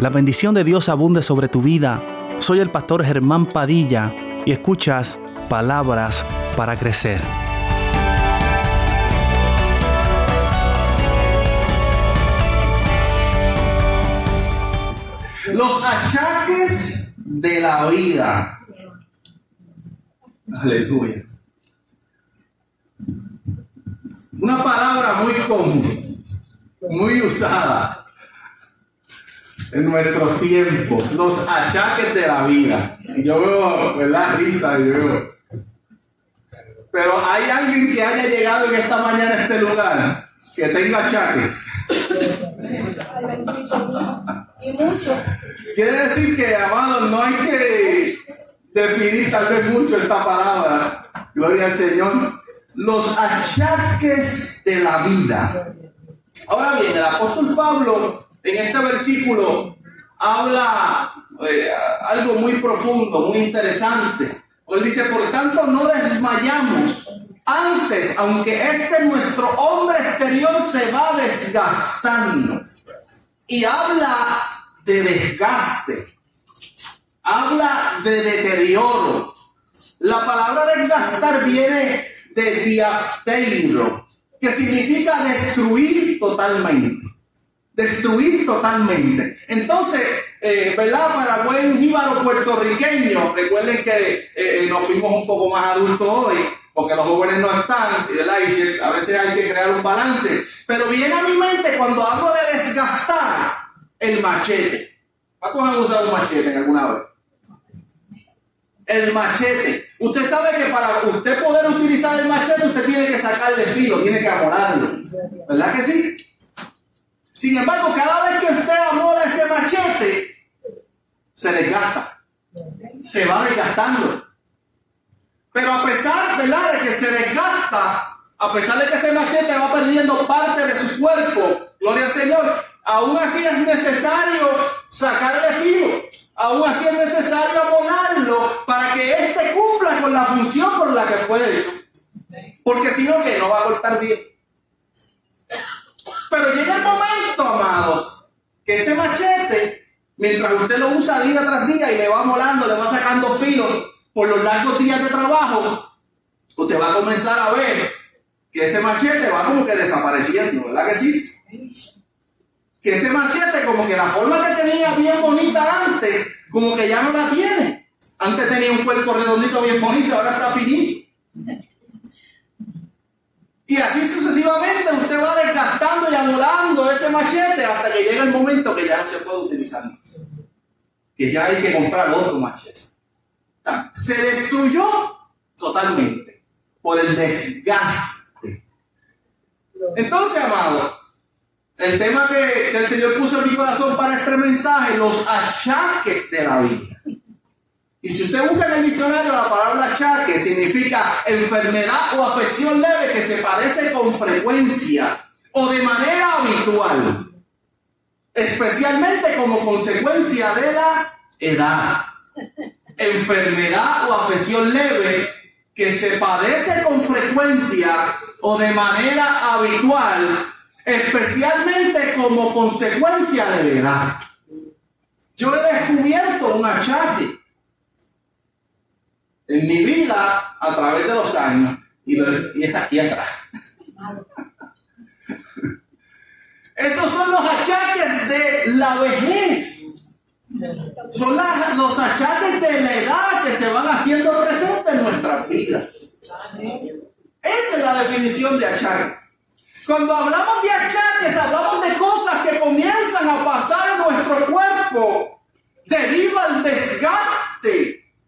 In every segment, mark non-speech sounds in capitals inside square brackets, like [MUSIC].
La bendición de Dios abunde sobre tu vida. Soy el pastor Germán Padilla y escuchas palabras para crecer. Los achaques de la vida. Aleluya. Una palabra muy común, muy usada en nuestros tiempos, los achaques de la vida. Yo veo, ¿verdad? Risa, yo veo. Pero hay alguien que haya llegado en esta mañana a este lugar que tenga achaques. Y mucho. Quiere decir que, amados, no hay que definir tal vez mucho esta palabra. Gloria al Señor. Los achaques de la vida. Ahora bien, el apóstol Pablo en este versículo habla eh, algo muy profundo, muy interesante. Él dice, por tanto no desmayamos. Antes, aunque este nuestro hombre exterior se va desgastando. Y habla de desgaste. Habla de deterioro. La palabra desgastar viene de diafteiro, que significa destruir totalmente destruir totalmente. Entonces, eh, ¿verdad? Para buen jíbaro puertorriqueño, recuerden que eh, eh, nos fuimos un poco más adultos hoy, porque los jóvenes no están. Y a veces hay que crear un balance. Pero viene a mi mente cuando hablo de desgastar el machete. ¿Cuántos han usado un machete alguna vez? El machete. Usted sabe que para usted poder utilizar el machete, usted tiene que sacarle filo, tiene que amorarlo. ¿Verdad que sí? Sin embargo, cada vez que usted amora ese machete, se desgasta. Se va desgastando. Pero a pesar ¿verdad? de que se desgasta, a pesar de que ese machete va perdiendo parte de su cuerpo, gloria al Señor, aún así es necesario sacarle filo. Aún así es necesario abonarlo para que éste cumpla con la función por la que fue hecho. Porque si no, que no va a cortar bien. Pero llega el momento, amados, que este machete, mientras usted lo usa día tras día y le va molando, le va sacando filo por los largos días de trabajo, usted va a comenzar a ver que ese machete va como que desapareciendo, ¿verdad que sí? Que ese machete, como que la forma que tenía bien bonita antes, como que ya no la tiene. Antes tenía un cuerpo redondito bien bonito, ahora está finito. Y así sucesivamente usted va desgastando y anulando ese machete hasta que llega el momento que ya no se puede utilizar más. Que ya hay que comprar otro machete. Se destruyó totalmente por el desgaste. Entonces, amado, el tema que, que el Señor puso en mi corazón para este mensaje, los achaques de la vida. Y si usted busca en el diccionario la palabra achaque, significa enfermedad o afección leve que se padece con frecuencia o de manera habitual, especialmente como consecuencia de la edad. Enfermedad o afección leve que se padece con frecuencia o de manera habitual, especialmente como consecuencia de la edad. Yo he descubierto un achaque en mi vida a través de los años y, está aquí atrás. Esos son los achaques de la vejez. Son los achaques de la edad que se van haciendo presentes en nuestras vidas. Esa es la definición de achaques. Cuando hablamos de achaques, hablamos de cosas que comienzan a pasar en nuestro cuerpo debido al desgaste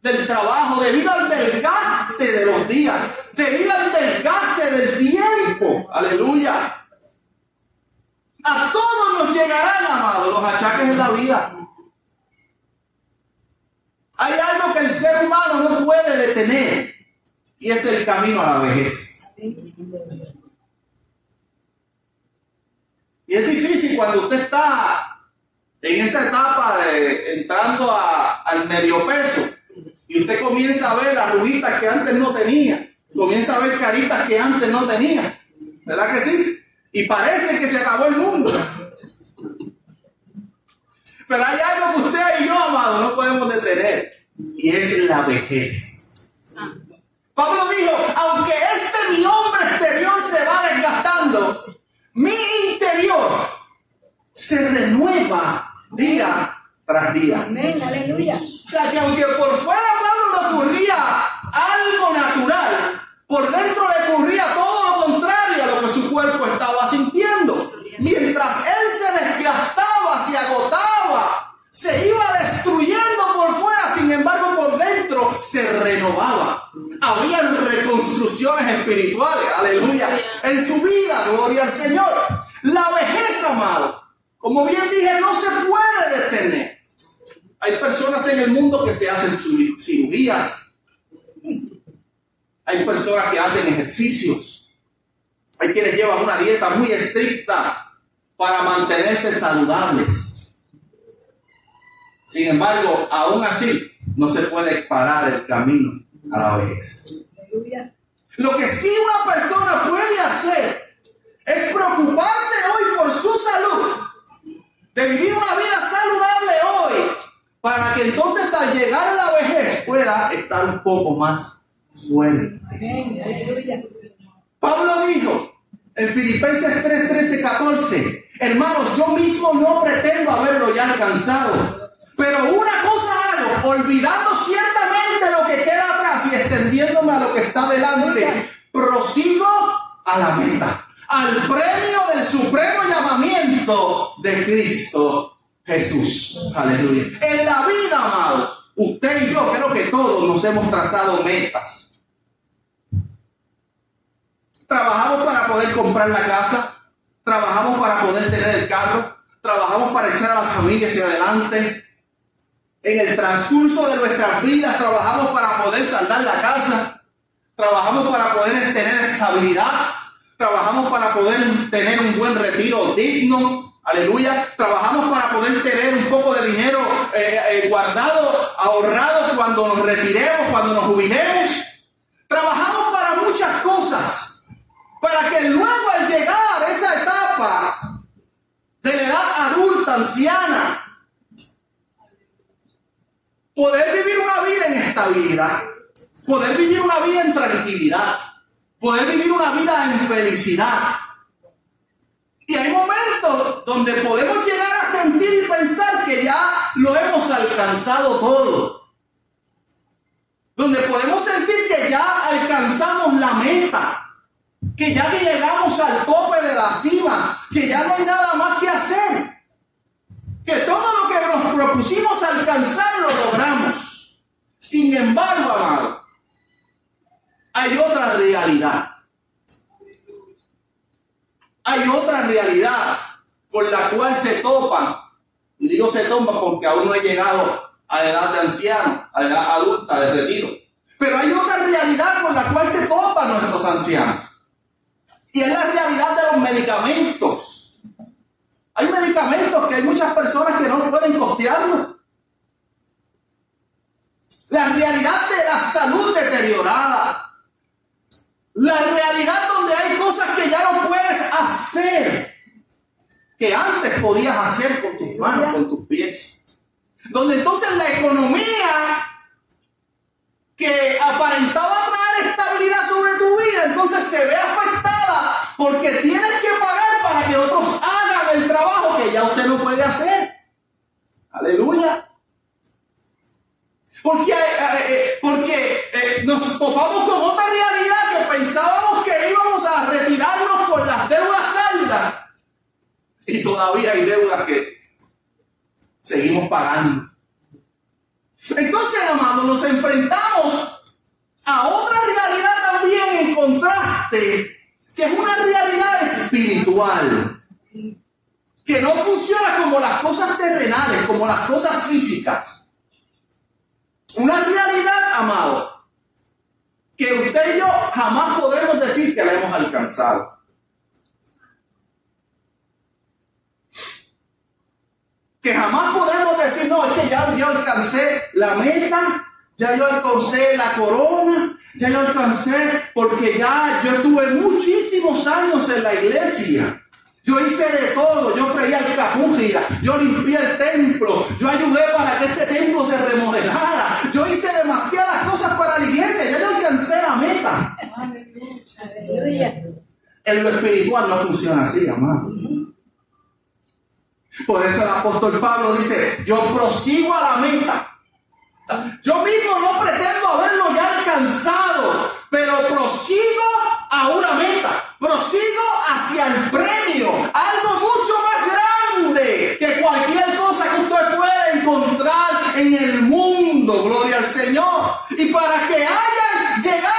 del trabajo, debido al desgaste de los días, debido al desgaste del tiempo. Aleluya. A todos nos llegarán, amados, los achaques de la vida. Hay algo que el ser humano no puede detener y es el camino a la vejez. Y es difícil cuando usted está en esa etapa de entrando al medio peso y usted comienza a ver las rubitas que antes no tenía. Comienza a ver caritas que antes no tenía. ¿Verdad que sí? Y parece que se acabó el mundo. Pero Pero hay algo que usted y yo, amado, no podemos detener. Y es la vejez. Pablo dijo, aunque este mi hombre exterior se va desgastando, mi interior se renueva día tras día. Amén, aleluya. O sea que aunque por fuera Pablo le ocurría algo natural, por dentro le ocurría todo lo contrario a lo que su cuerpo estaba sintiendo. Mientras él se desgastaba, se agotaba, se iba destruyendo por fuera, sin embargo por dentro se renovaba. Había reconstrucciones espirituales, aleluya, en su vida, gloria al Señor. La vejez, amado, como bien dije, no se puede detener. Hay personas en el mundo que se hacen cirugías. Hay personas que hacen ejercicios. Hay quienes llevan una dieta muy estricta para mantenerse saludables. Sin embargo, aún así, no se puede parar el camino a la vejez. Lo que sí una persona puede hacer es preocuparse hoy por su salud, de vivir una vida para que entonces al llegar a la vejez pueda estar un poco más fuerte. Pablo dijo en Filipenses 3, 13, 14, hermanos, yo mismo no pretendo haberlo ya alcanzado, pero una cosa hago, olvidando ciertamente lo que queda atrás y extendiéndome a lo que está delante, prosigo a la meta, al premio del supremo llamamiento de Cristo Jesús. Aleluya. En la vida, amado, usted y yo creo que todos nos hemos trazado metas. Trabajamos para poder comprar la casa, trabajamos para poder tener el carro, trabajamos para echar a las familias hacia adelante. En el transcurso de nuestras vidas trabajamos para poder saldar la casa, trabajamos para poder tener estabilidad, trabajamos para poder tener un buen retiro digno, Aleluya. Trabajamos para poder tener un poco de dinero eh, eh, guardado, ahorrado cuando nos retiremos, cuando nos jubilemos. Trabajamos para muchas cosas. Para que luego al llegar a esa etapa de la edad adulta, anciana, poder vivir una vida en estabilidad, poder vivir una vida en tranquilidad, poder vivir una vida en felicidad, y hay momentos donde podemos llegar a sentir y pensar que ya lo hemos alcanzado todo. Donde podemos sentir que ya alcanzamos la meta. Que ya llegamos al tope de la cima. Que ya no hay nada más que hacer. Que todo lo que nos propusimos alcanzar lo logramos. Sin embargo, amado, hay otra realidad hay otra realidad con la cual se topan. Y digo se topan porque aún no he llegado a la edad de anciano, a la edad adulta de retiro. Pero hay otra realidad con la cual se topan nuestros ancianos. Y es la realidad de los medicamentos. Hay medicamentos que hay muchas personas que no pueden costearlos. La realidad de la salud deteriorada. La realidad hacer, que antes podías hacer con tus manos, con tus pies. Donde entonces la economía que aparentaba traer estabilidad sobre tu vida, entonces se ve afectada porque tienes que pagar para que otros hagan el trabajo que ya usted no puede hacer. Aleluya. Porque, eh, eh, porque eh, nos topamos con otra realidad que pensábamos que íbamos a las Y todavía hay deudas que seguimos pagando. Entonces, amados, nos enfrentamos a otra realidad también en contraste, que es una realidad espiritual, que no funciona como las cosas terrenales, como las cosas físicas. Una realidad, amado, que usted y yo jamás podremos decir que la hemos alcanzado. Que jamás podemos decir, no, es que ya yo alcancé la meta, ya yo alcancé la corona, ya yo alcancé, porque ya yo tuve muchísimos años en la iglesia. Yo hice de todo, yo freía el capújira, yo limpié el templo, yo ayudé para que este templo se remodelara, yo hice demasiadas cosas para la iglesia, ya yo alcancé la meta. En lo espiritual no funciona así, amado. Por eso el apóstol Pablo dice, yo prosigo a la meta. Yo mismo no pretendo haberlo ya alcanzado, pero prosigo a una meta, prosigo hacia el premio, algo mucho más grande que cualquier cosa que usted pueda encontrar en el mundo, gloria al Señor. Y para que hayan llegado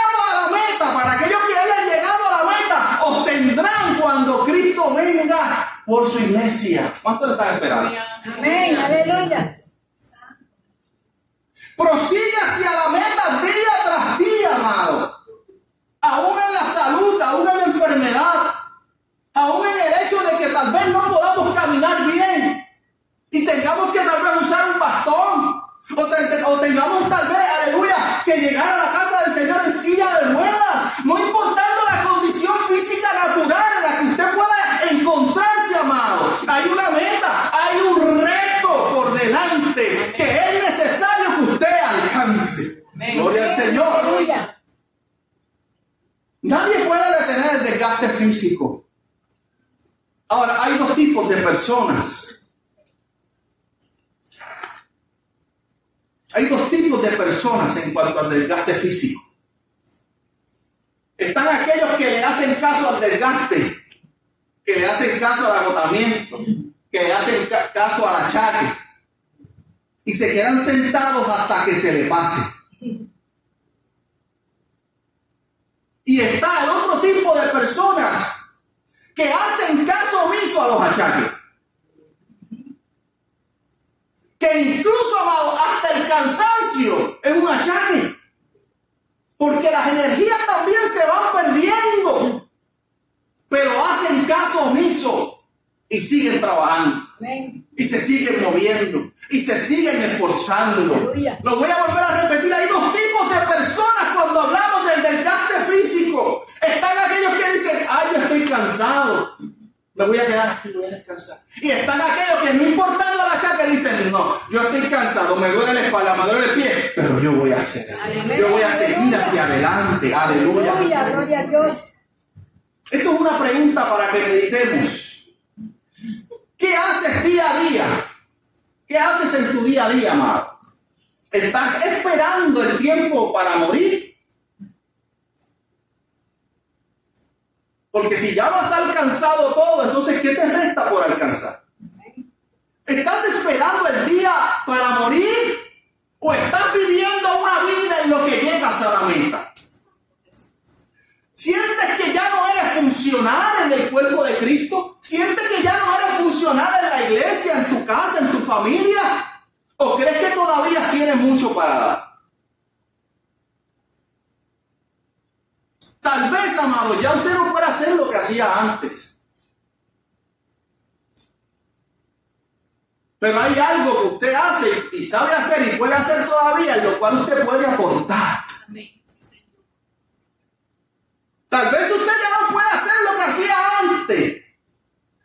por su iglesia. ¿Cuánto le están esperando? Amén, aleluya. Prosigue hacia la meta día tras día, amado. Aún en la salud, aún en la enfermedad, aún en el hecho de que tal vez no podamos caminar bien y tengamos que tal vez usar un bastón o, te- o tengamos tal vez, aleluya, que llegar a la casa del Señor en silla de ruedas, no importando la condición física natural en la que usted pueda encontrarse, amado. Hay una meta, hay un reto por delante que es necesario que usted alcance. Gloria al Señor. Aleluya. Nadie puede detener el desgaste físico. Ahora, hay dos tipos de personas. Hay dos tipos de personas en al desgaste físico. Están aquellos que le hacen caso al desgaste, que le hacen caso al agotamiento, que le hacen ca- caso al achaque y se quedan sentados hasta que se le pase. Y está el otro tipo de personas que hacen caso omiso a los achaques. Que incluso, amado, hasta el cansancio es un achaque. Porque las energías también se van perdiendo. Pero hacen caso omiso y siguen trabajando. Amén. Y se siguen moviendo. Y se siguen esforzando. Aleluya. Lo voy a volver a repetir. Hay dos tipos de personas cuando hablamos del desgaste físico. Están aquellos que dicen, ay, yo estoy cansado. Me voy a quedar aquí, voy a descansar. Y están aquellos que no dicen, no, yo estoy cansado, me duele la espalda, me duele el pie, pero yo voy a hacer. Yo voy a seguir hacia adelante. Aleluya. Aleluya, gloria a Dios. Esto es una pregunta para que meditemos. ¿Qué haces día a día? ¿Qué haces en tu día a día, amado? ¿Estás esperando el tiempo para morir? Porque si ya lo has alcanzado todo, entonces ¿qué te resta por alcanzar? ¿Estás esperando el día para morir? ¿O estás viviendo una vida en lo que llegas a la? ¿Sientes que ya no eres funcional en el cuerpo de Cristo? ¿Sientes que ya no eres funcional en la iglesia, en tu casa, en tu familia? ¿O crees que todavía tienes mucho para dar? Tal vez, amado, ya usted no puede hacer lo que hacía antes. Pero hay algo que usted hace y sabe hacer y puede hacer todavía, en lo cual usted puede aportar. Tal vez usted ya no puede hacer lo que hacía antes,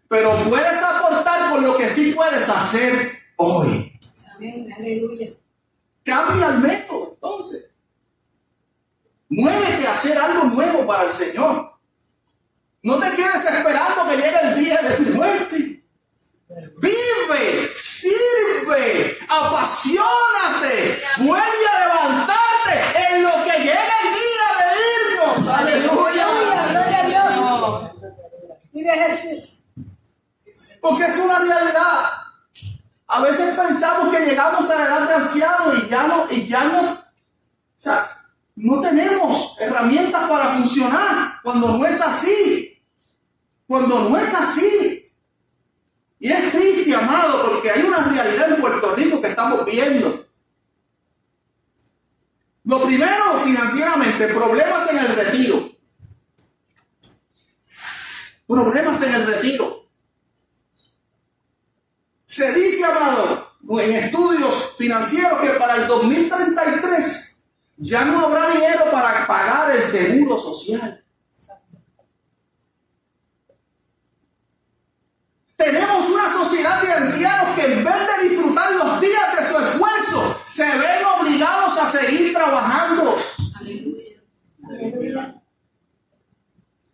pero puedes aportar con lo que sí puedes hacer hoy. Amén, aleluya. Cambia el método, entonces. Muévete a hacer algo nuevo para el Señor. No te quedes esperando que llegue el día de tu muerte. Vive, apasionate, vuelve a levantarte en lo que llega el día de irnos. Aleluya. Aleluya, gloria a Dios. Vive Jesús. Porque es una realidad. A veces pensamos que llegamos a la edad de anciano y ya no, y ya no, o sea, no tenemos herramientas para funcionar cuando no es así. Cuando no es así. Amado, porque hay una realidad en Puerto Rico que estamos viendo. Lo primero, financieramente, problemas en el retiro. Problemas en el retiro. Se dice, amado, en estudios financieros que para el 2033 ya no habrá dinero para pagar el seguro social. ancianos que en vez de disfrutar los días de su esfuerzo, se ven obligados a seguir trabajando.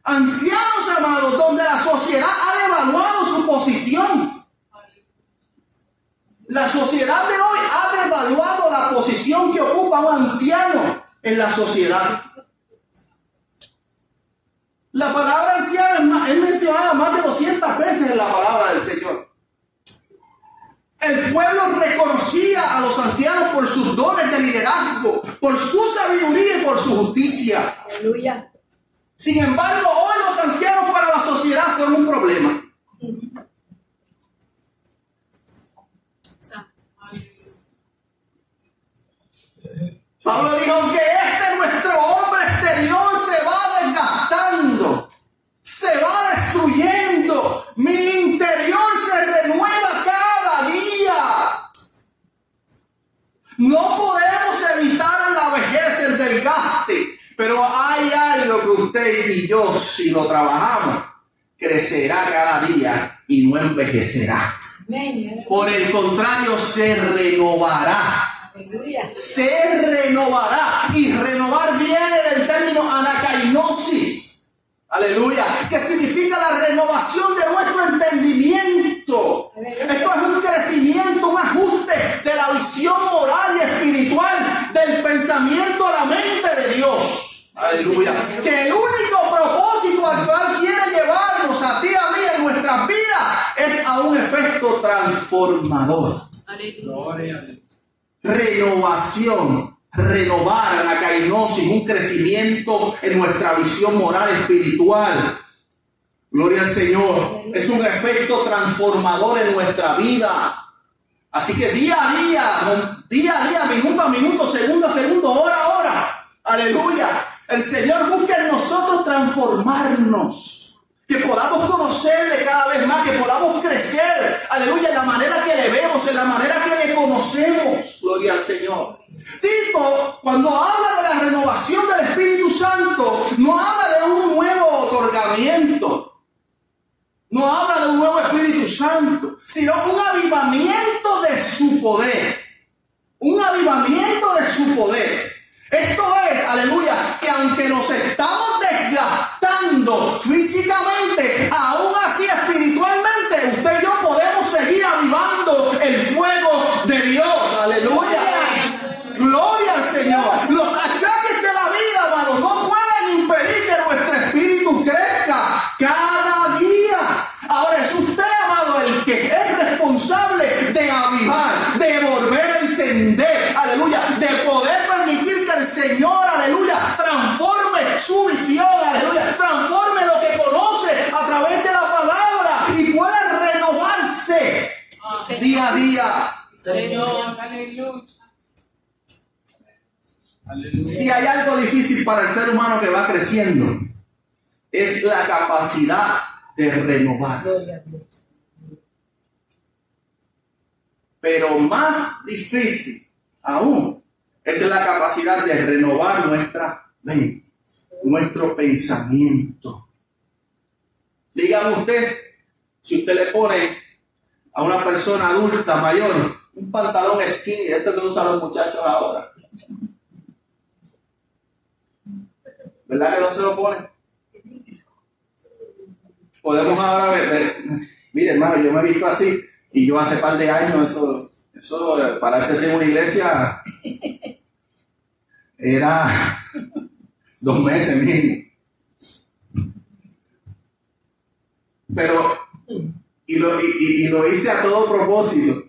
Ancianos, amados, donde la sociedad ha devaluado su posición. La sociedad de hoy ha devaluado la posición que ocupa un anciano en la sociedad. La palabra anciano es mencionada más de 200 veces en la palabra del Señor. El pueblo reconocía a los ancianos por sus dones de liderazgo, por su sabiduría y por su justicia. Aleluya. Sin embargo, hoy los ancianos para la sociedad son un problema. Pablo dijo que este nuestro hombre exterior se va desgastando, se va destruyendo, mi interior se renueva cada día. No podemos evitar la vejez, el desgaste, pero hay algo que usted y yo, si lo trabajamos, crecerá cada día y no envejecerá. Por el contrario, se renovará se renovará. Y renovar viene del término anacainosis. Aleluya. Que significa la renovación de nuestro entendimiento. Esto es un crecimiento, un ajuste de la visión moral y espiritual del pensamiento a la mente. Aleluya. Que el único propósito al cual quiere llevarnos a ti a mí en nuestras vidas es a un efecto transformador renovación, renovar la cainosis, un crecimiento en nuestra visión moral espiritual. Gloria al Señor. Es un efecto transformador en nuestra vida. Así que día a día, día a día, minuto a minuto, segundo a segundo, hora a hora. Aleluya. El Señor busca en nosotros transformarnos. Que podamos conocerle cada vez más, que podamos crecer, aleluya, en la manera que le vemos, en la manera que le conocemos. Gloria al Señor. Tito, cuando habla de la renovación del Espíritu Santo, no habla de un nuevo otorgamiento. No habla de un nuevo Espíritu Santo, sino un avivamiento de su poder. Un avivamiento de su poder. Esto es, aleluya, que aunque nos estamos desgastando físicamente, aún así espiritualmente, usted y yo podemos seguir avivando el día a día. Señor. Aleluya. Si hay algo difícil para el ser humano que va creciendo, es la capacidad de renovarse. Pero más difícil aún es la capacidad de renovar nuestra mente, nuestro pensamiento. Dígame usted, si usted le pone a una persona adulta mayor un pantalón skinny, esto que usan los muchachos ahora, ¿verdad que no se lo pone? Podemos ahora ver, mire hermano, yo me he visto así y yo hace par de años eso, eso pararse así en una iglesia era dos meses mínimo. Pero, y lo, y, y- lo hice a todo propósito.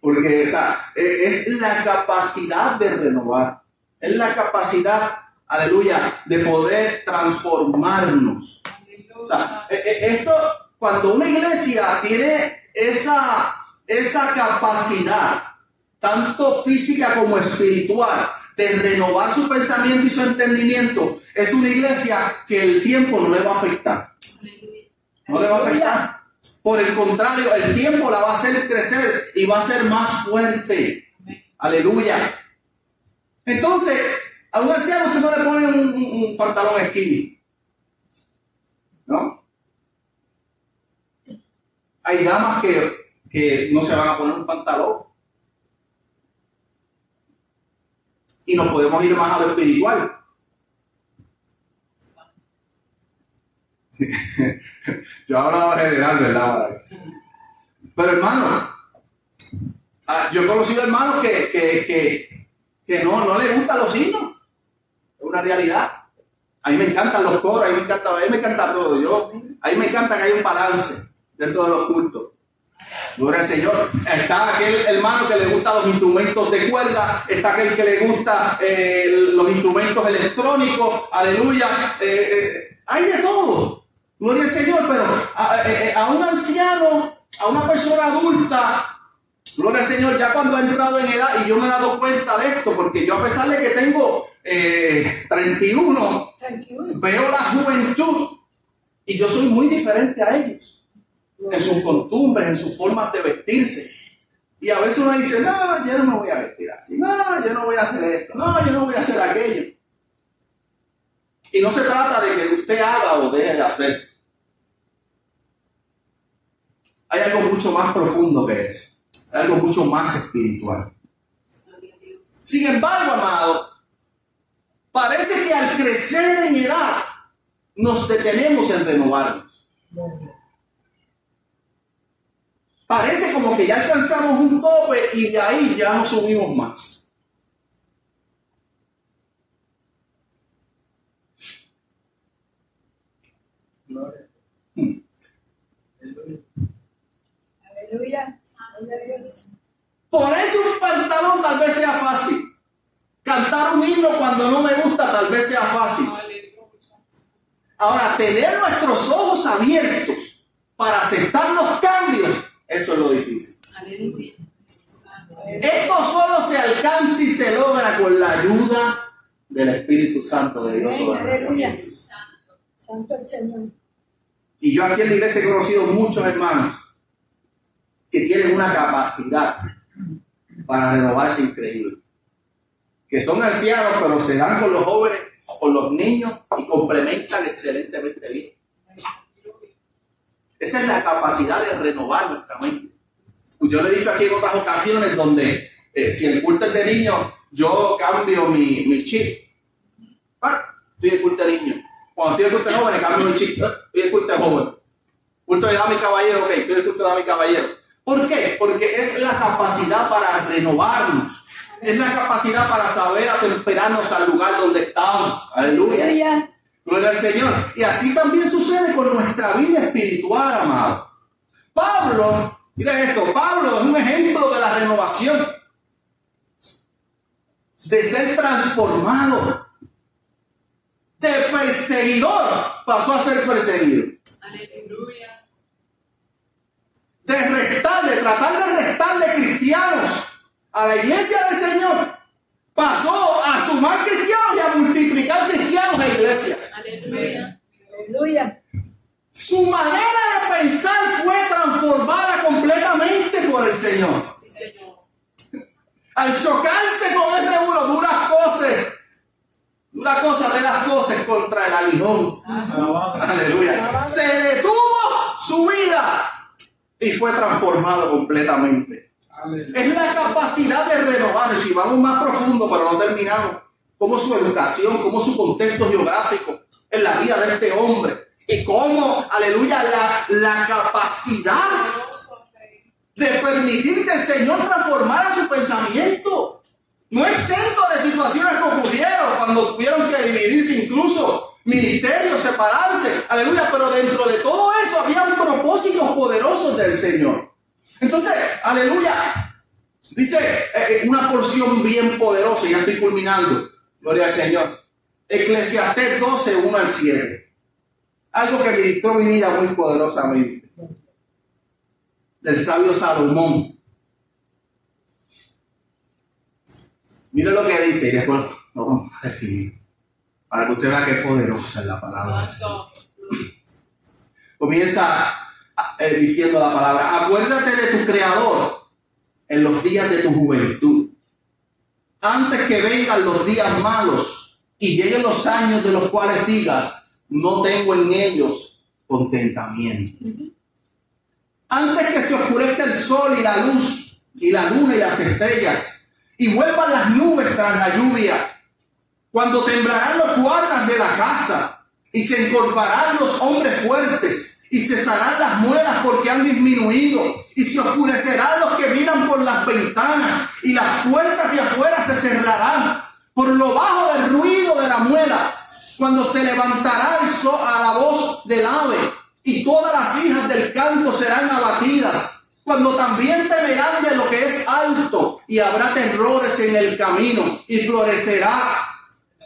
Porque o e- es la capacidad de renovar. Es la capacidad, aleluya, de poder transformarnos. E- e- esto, cuando una iglesia tiene esa, esa capacidad, tanto física como espiritual, de renovar su pensamiento y su entendimiento, es una iglesia que el tiempo no le va a afectar. No le va a afectar. Por el contrario, el tiempo la va a hacer crecer y va a ser más fuerte. Aleluya. Entonces, a un anciano usted no le pone un, un- un pantalón skinny. ¿No? Hay damas que, que no se van a poner un pantalón. Y nos podemos ir más a lo espiritual. [LAUGHS] Yo hablo en general, ¿verdad? Pero hermano, Ah, yo he conocido hermanos que, que, que, que no, no les gustan los himnos. Es una realidad. A mí me encantan los coros, a mí me encanta, a mí me encanta todo. Yo, a mí me encanta que haya un balance dentro de los cultos. Gloria al Señor. Está aquel hermano que le gusta los instrumentos de cuerda, está aquel que le gusta eh, los instrumentos electrónicos, aleluya. Eh, eh, hay de todo. Gloria al Señor, pero a, a, un anciano, a una persona adulta, gloria al Señor, ya cuando ha entrado en edad, y yo me he dado cuenta de esto, porque yo a pesar de que tengo 31, 31, veo la juventud y yo soy muy diferente a ellos en sus costumbres, en sus formas de vestirse. Y a veces uno dice, no, yo no me voy a vestir así, no, yo no voy a hacer esto, no, yo no voy a hacer aquello. Y no se trata de que usted haga o deje de hacer. Hay algo mucho más profundo que eso. Hay algo mucho más espiritual. Sin embargo, amado, parece que al crecer en edad nos detenemos en renovarnos. Parece como que ya alcanzamos un tope y de ahí ya no subimos más. Aleluya. Ponerse un pantalón tal vez sea fácil. Cantar un himno cuando no me gusta tal vez sea fácil. Ahora, tener nuestros ojos abiertos para aceptar los cambios eso es lo difícil. Esto solo se alcanza y se logra con la ayuda del Espíritu Santo de Dios. Santo el Señor. Y yo aquí en la iglesia he conocido muchos hermanos que tienen una capacidad para renovarse increíble. Que son ancianos, pero se dan con los jóvenes, con los niños y complementan excelentemente bien. Esa es la capacidad de renovar nuestra mente. Yo le he dicho aquí en otras ocasiones donde eh, si el culto es de niño, yo cambio mi, mi chip. Ah, estoy en culto de niño. Cuando estoy en culto de joven, cambio mi chip. Ah, estoy en culto de joven. Culto de dama y caballero, ok, estoy en culto de dama y caballero. ¿Por qué? Porque es la capacidad para renovarnos. Es la capacidad para saber atemperarnos al lugar donde estamos. Aleluya. Gloria al Señor. Y así también sucede con nuestra vida espiritual, amado. Pablo, mira esto, Pablo es un ejemplo de la renovación, de ser transformado. De perseguidor pasó a ser perseguido. Aleluya. De restar, de tratar de restarle cristianos a la iglesia del Señor, pasó a sumar cristianos y a multiplicar cristianos en iglesias. Aleluya. Su manera de pensar fue transformada completamente por el Señor. Al chocarse con ese uno, duras cosas, duras cosas de las cosas contra el aguijón. Aleluya. Se detuvo su vida y fue transformado completamente. Es la capacidad de renovar. Si vamos más profundo, pero no terminamos, como su educación, como su contexto geográfico, en la vida de este hombre. Y cómo, aleluya, la, la capacidad de permitir que el Señor transformara su pensamiento. No exento de situaciones que ocurrieron cuando tuvieron que dividirse incluso ministerios, separarse, aleluya, pero dentro de todo eso había propósitos poderosos del Señor. Entonces, aleluya, dice eh, una porción bien poderosa, ya estoy culminando, gloria al Señor. Eclesiastés 12, 1 al 7. Algo que ministró mi vida muy poderosamente. Del sabio Salomón. Mire lo que dice y después lo vamos a definir. Para que usted vea qué poderosa es la palabra. [CLEARS THROAT] Comienza eh, diciendo la palabra. Acuérdate de tu creador en los días de tu juventud. Antes que vengan los días malos y lleguen los años de los cuales digas, no tengo en ellos contentamiento. Antes que se oscurezca el sol y la luz, y la luna y las estrellas, y vuelvan las nubes tras la lluvia, cuando temblarán los guardas de la casa, y se encorvarán los hombres fuertes, y cesarán las muelas porque han disminuido, y se oscurecerán los que miran por las ventanas y las puertas de afuera se cerrarán por lo bajo del ruido de la muela, cuando se levantará el sol a la voz del ave y todas las hijas del canto serán abatidas. Cuando también temerán de lo que es alto y habrá terrores en el camino y florecerá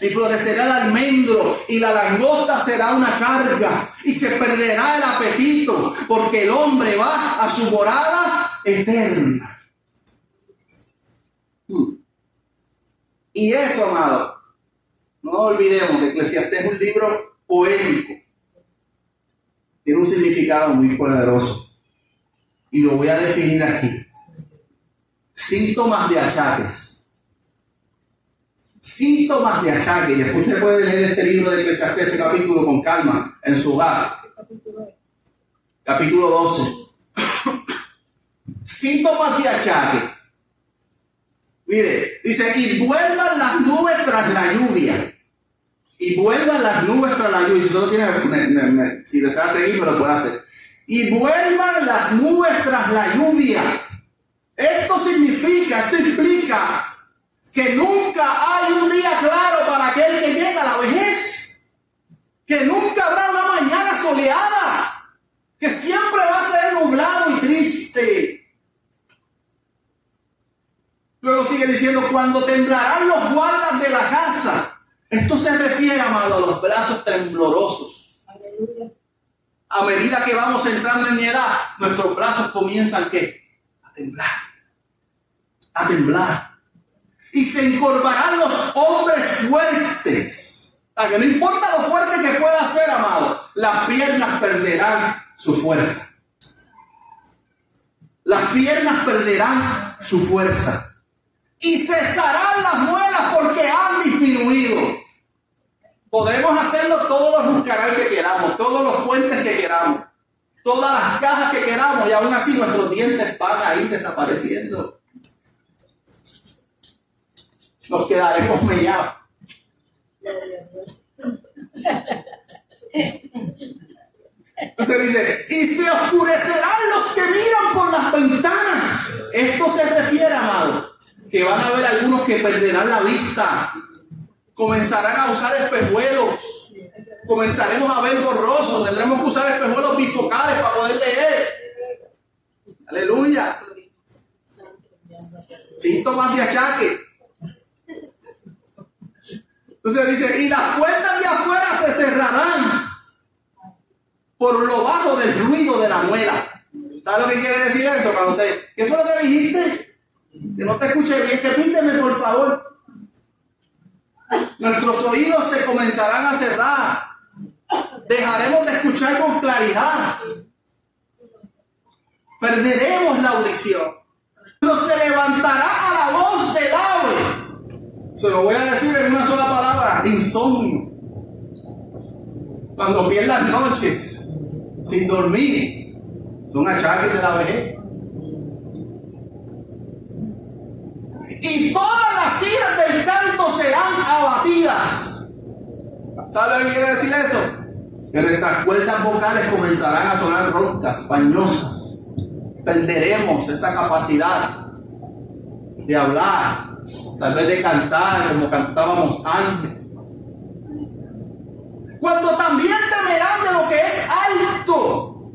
y florecerá el almendro y la langosta será una carga y se perderá el apetito porque el hombre va a su morada eterna. Hmm. Y eso, amado, no olvidemos que Eclesiastés es un libro poético. Tiene un significado muy poderoso. Y lo voy a definir aquí. Síntomas de achaques síntomas de achaque. Y después usted puede leer este libro de Eclesiastés, ese capítulo con calma, en su hogar. Capítulo 12. [COUGHS] síntomas de achaque. Mire, dice, y vuelvan las nubes tras la lluvia. Y vuelvan las nubes tras la lluvia. Si usted tiene, si desea seguir, me lo puede hacer. Y vuelvan las nubes tras la lluvia. Esto significa, esto implica que nunca hay un día claro para aquel que llega a la vejez, que nunca habrá una mañana soleada, que siempre va a ser nublado y triste. Luego sigue diciendo, cuando temblarán los guardas de la casa. Esto se refiere, amado, a los brazos temblorosos. A medida que vamos entrando en edad, nuestros brazos comienzan A temblar. A temblar y se encorvarán los hombres fuertes. A que no importa lo fuerte que pueda ser, amado, las piernas perderán su fuerza. Las piernas perderán su fuerza. Y cesarán las muelas porque han disminuido. Podremos hacerlo todos los canales que queramos, todos los puentes que queramos, todas las cajas que queramos y aún así nuestros dientes van a ir desapareciendo nos quedaremos mellados. Entonces dice, y se oscurecerán los que miran por las ventanas. Esto se refiere, amado, que van a haber algunos que perderán la vista, comenzarán a usar espejuelos, comenzaremos a ver borrosos, tendremos que usar espejuelos bifocales para poder leer. Aleluya. Síntomas de achaque. Entonces dice, y las puertas de afuera se cerrarán por lo bajo del ruido de la muela. ¿Sabe lo que quiere decir eso para usted? ¿Qué fue lo que dijiste? Que no te escuché bien, que pídeme por favor. Nuestros oídos se comenzarán a cerrar. Dejaremos de escuchar con claridad. Perderemos la audición. Pero se levantará a la voz del ave se lo voy a decir en una sola palabra, insomnio. Cuando pierdas noches sin dormir, son achaques de la vejez. Y todas las hijas del canto serán abatidas. ¿Sabe lo que quiere decir eso? Que nuestras cuerdas vocales comenzarán a sonar roncas, pañosas. Perderemos esa capacidad de hablar, tal vez de cantar como cantábamos antes. Cuando también temerán de lo que es alto,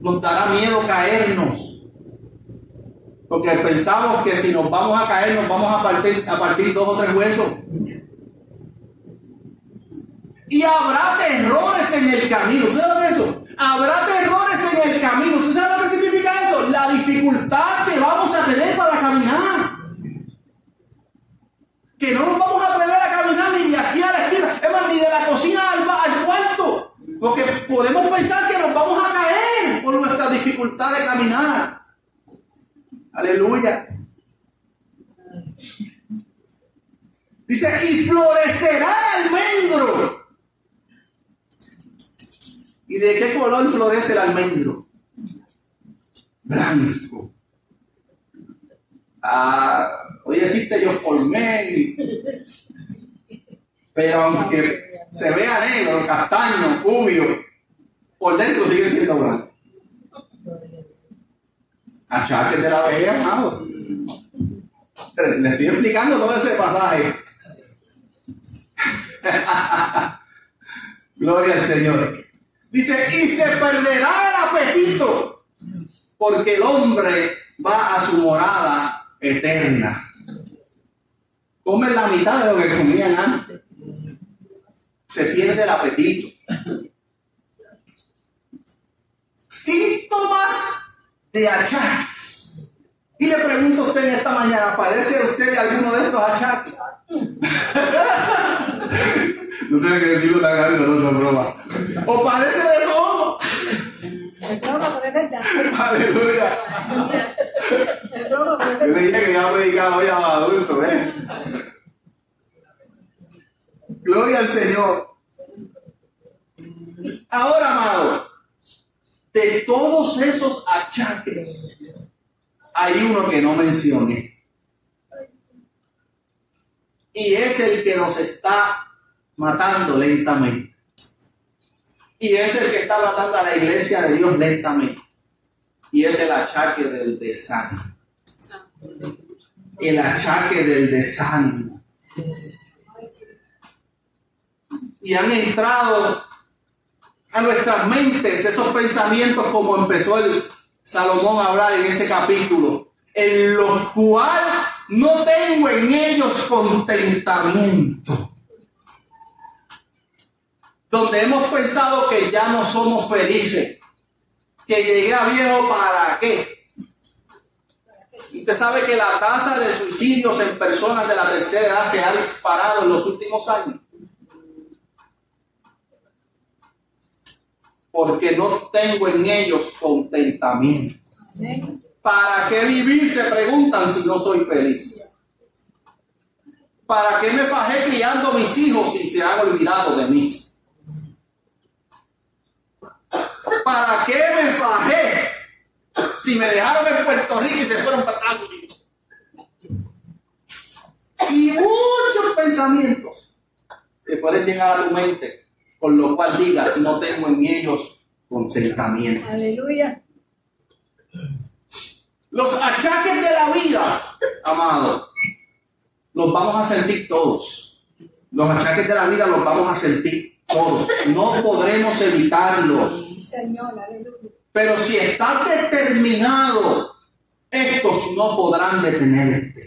nos dará miedo caernos. Porque pensamos que si nos vamos a caer, nos vamos a partir, a partir dos o tres huesos. Y habrá terrores en el camino. ¿Usted sabe eso? Habrá terrores en el camino. ¿Usted sabe lo que significa eso? La dificultad que vamos a tener para caminar que no nos vamos a atrever a caminar ni de aquí a la esquina, es más, ni de la cocina al, al cuarto, porque podemos pensar que nos vamos a caer por nuestra dificultad de caminar. Aleluya. Dice, y florecerá el almendro. ¿Y de qué color florece el almendro? Blanco. Ah, hoy existe yo formé, pero aunque se vea negro, castaño, rubio, por dentro sigue siendo blanco. Achaques de la vejez, amado. Le estoy explicando todo ese pasaje. [LAUGHS] Gloria al Señor. Dice, y se perderá el apetito, porque el hombre va a su morada eterna. Comen la mitad de lo que comían antes. Se pierde el apetito. Síntomas de achaques. Y le pregunto a usted en esta mañana, ¿padece usted de alguno de estos achaques? [LAUGHS] no tiene que decirlo tan alto, no son bromas. ¿O padece de todo? Es broma, pero es verdad. Aleluya. Es broma, pero es Yo verdad. le dije que iba a predicar hoy a los adultos, ¿eh? Gloria al Señor. Ahora, amado, de todos esos achaques, hay uno que no mencioné. Y es el que nos está matando lentamente. Y es el que está matando a la iglesia de Dios lentamente. Y es el achaque del desánimo el achaque del desánimo. Y han entrado a nuestras mentes esos pensamientos como empezó el Salomón a hablar en ese capítulo, en los cuales no tengo en ellos contentamiento. Donde hemos pensado que ya no somos felices, que llegué a viejo para qué, Usted sabe que la tasa de suicidios en personas de la tercera edad se ha disparado en los últimos años. Porque no tengo en ellos contentamiento. ¿Para qué vivir? Se preguntan si no soy feliz. ¿Para qué me fajé criando mis hijos si se han olvidado de mí? ¿Para qué me fajé si me dejaron en Puerto Rico y se fueron para Estados Unidos? Y muchos pensamientos que pueden llegar a tu mente, con lo cual digas, no tengo en ellos contentamiento. Aleluya. Los achaques de la vida, amado, los vamos a sentir todos. Los achaques de la vida los vamos a sentir todos. No podremos evitarlos. Señor, aleluya. Pero si estás determinado, estos no podrán detenerte.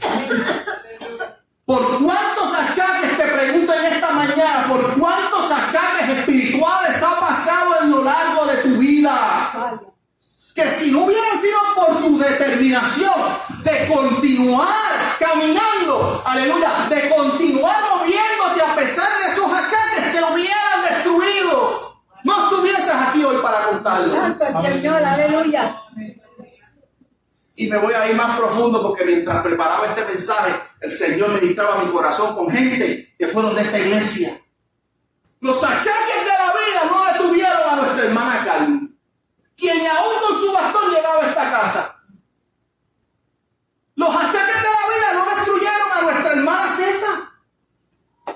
¿Por cuántos achaques, te pregunto en esta mañana, por cuántos achaques espirituales ha pasado en lo largo de tu vida? Vaya. que si no hubieran sido por tu determinación de continuar caminando, aleluya, de continuar moviéndote a pesar de esos achaques, te hubieran destruido. No estuvieses aquí hoy para contarlo. Santo el Señor, aleluya. Y me voy a ir más profundo porque mientras preparaba este mensaje, el Señor ministraba mi corazón con gente que fueron de esta iglesia. Los achaques de la vida no detuvieron a nuestra hermana Carmen, quien aún con su bastón llegaba a esta casa. Los achaques de la vida no destruyeron a nuestra hermana César.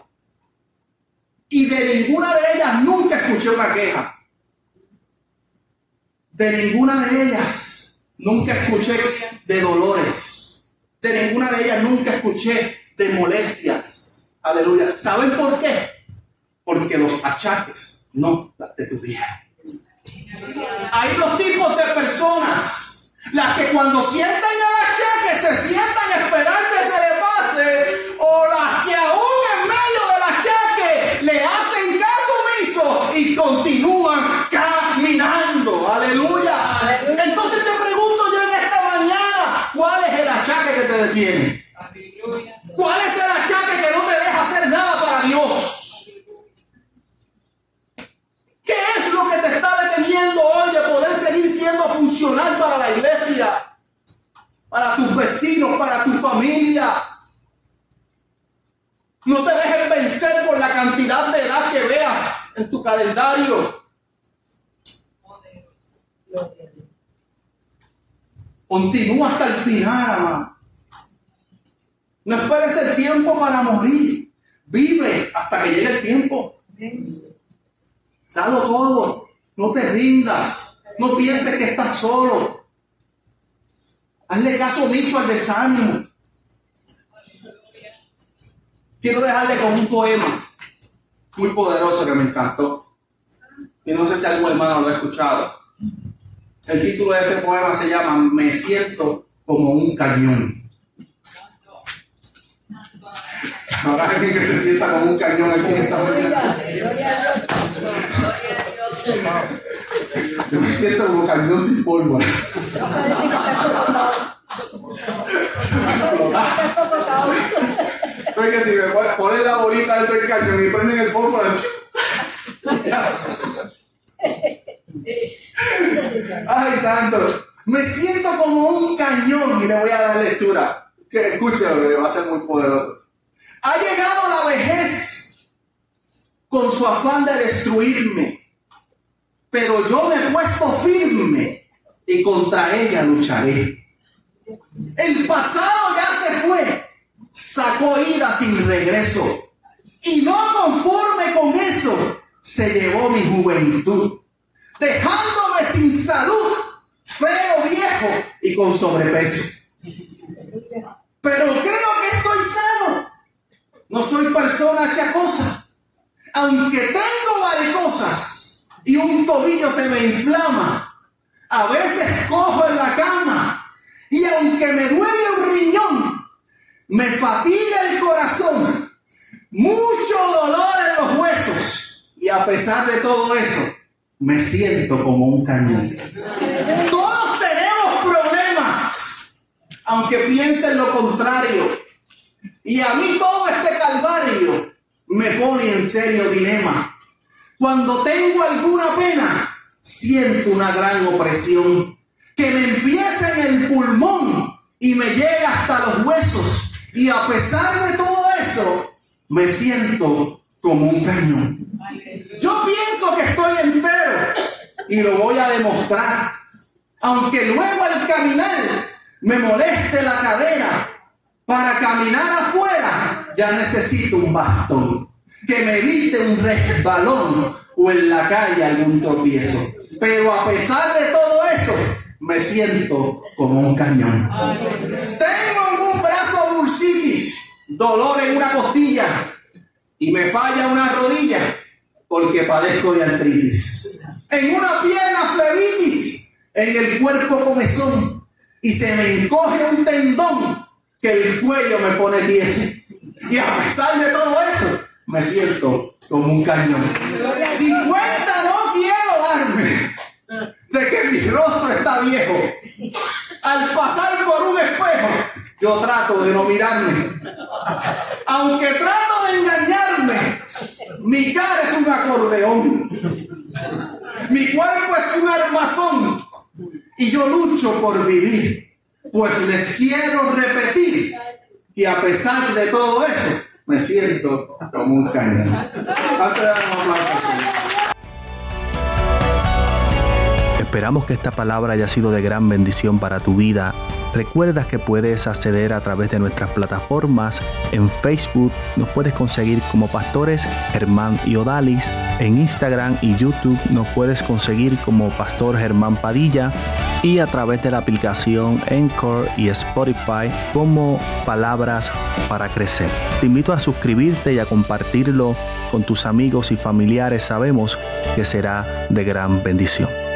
Y de ninguna de ellas nunca escuché una queja. De ninguna de ellas nunca escuché de dolores. De ninguna de ellas nunca escuché de molestias. Aleluya. ¿Saben por qué? Porque los achaques no las detuvieron. Hay dos tipos de personas. Las que cuando sienten el achaque se sientan a esperar que se le pase. O las que aún en medio del achaque le hacen caso omiso y continúan caminando. Aleluya. Aleluya. Entonces te pregunto yo en esta mañana, ¿cuál es el achaque que te detiene? Continúa hasta el final, amado. No esperes el tiempo para morir. Vive hasta que llegue el tiempo. Dalo todo. No te rindas. No pienses que estás solo. Hazle caso omiso al desánimo. quiero dejarle con un poema muy poderoso que me encantó. Y no sé si algún hermano lo ha escuchado. El título de este poema se llama Me siento como un cañón. Habrá alguien que se sienta como un cañón aquí en esta mañana. Yo me siento como cañón sin es que si me la bolita dentro del cañón y prenden el. Me siento como un cañón y le voy a dar lectura. Que escúchelo, que va a ser muy poderoso. Ha llegado la vejez con su afán de destruirme. Pero yo me he puesto firme y contra ella lucharé. El pasado ya se fue, sacó ida sin regreso. Y no conforme con eso, se llevó mi juventud, dejándome sin salud, feo viejo y con sobrepeso. Pero creo que estoy sano. No soy persona chacosa. Aunque tengo varicosas y un tobillo se me inflama, a veces cojo en la cama y aunque me duele un riñón, me fatiga el corazón, mucho dolor en los huesos y a pesar de todo eso, me siento como un cañón. Todos tenemos problemas, aunque piensen lo contrario. Y a mí todo este calvario me pone en serio dilema. Cuando tengo alguna pena, siento una gran opresión que me empieza en el pulmón y me llega hasta los huesos. Y a pesar de todo eso, me siento como un cañón. Yo pienso que estoy entero y lo voy a demostrar. Aunque luego al caminar me moleste la cadera, para caminar afuera ya necesito un bastón que me evite un resbalón o en la calle algún tropiezo. Pero a pesar de todo eso, me siento como un cañón. Tengo en un brazo bursitis, dolor en una costilla y me falla una rodilla porque padezco de artritis. En una pierna flebitis, en el cuerpo comezón y se me encoge un tendón que el cuello me pone tieso. Y a pesar de todo eso, me siento como un cañón. Si cuenta no quiero darme de que mi rostro está viejo. Al pasar por un espejo, yo trato de no mirarme. Aunque trato de engañarme, mi cara es un acordeón. Mi cuerpo es un armazón. Yo lucho por vivir. Pues les quiero repetir que a pesar de todo eso, me siento como un cañón. Esperamos que esta palabra haya sido de gran bendición para tu vida. Recuerda que puedes acceder a través de nuestras plataformas. En Facebook nos puedes conseguir como Pastores Germán y Odalis. En Instagram y YouTube nos puedes conseguir como Pastor Germán Padilla. Y a través de la aplicación Encore y Spotify como Palabras para Crecer. Te invito a suscribirte y a compartirlo con tus amigos y familiares. Sabemos que será de gran bendición.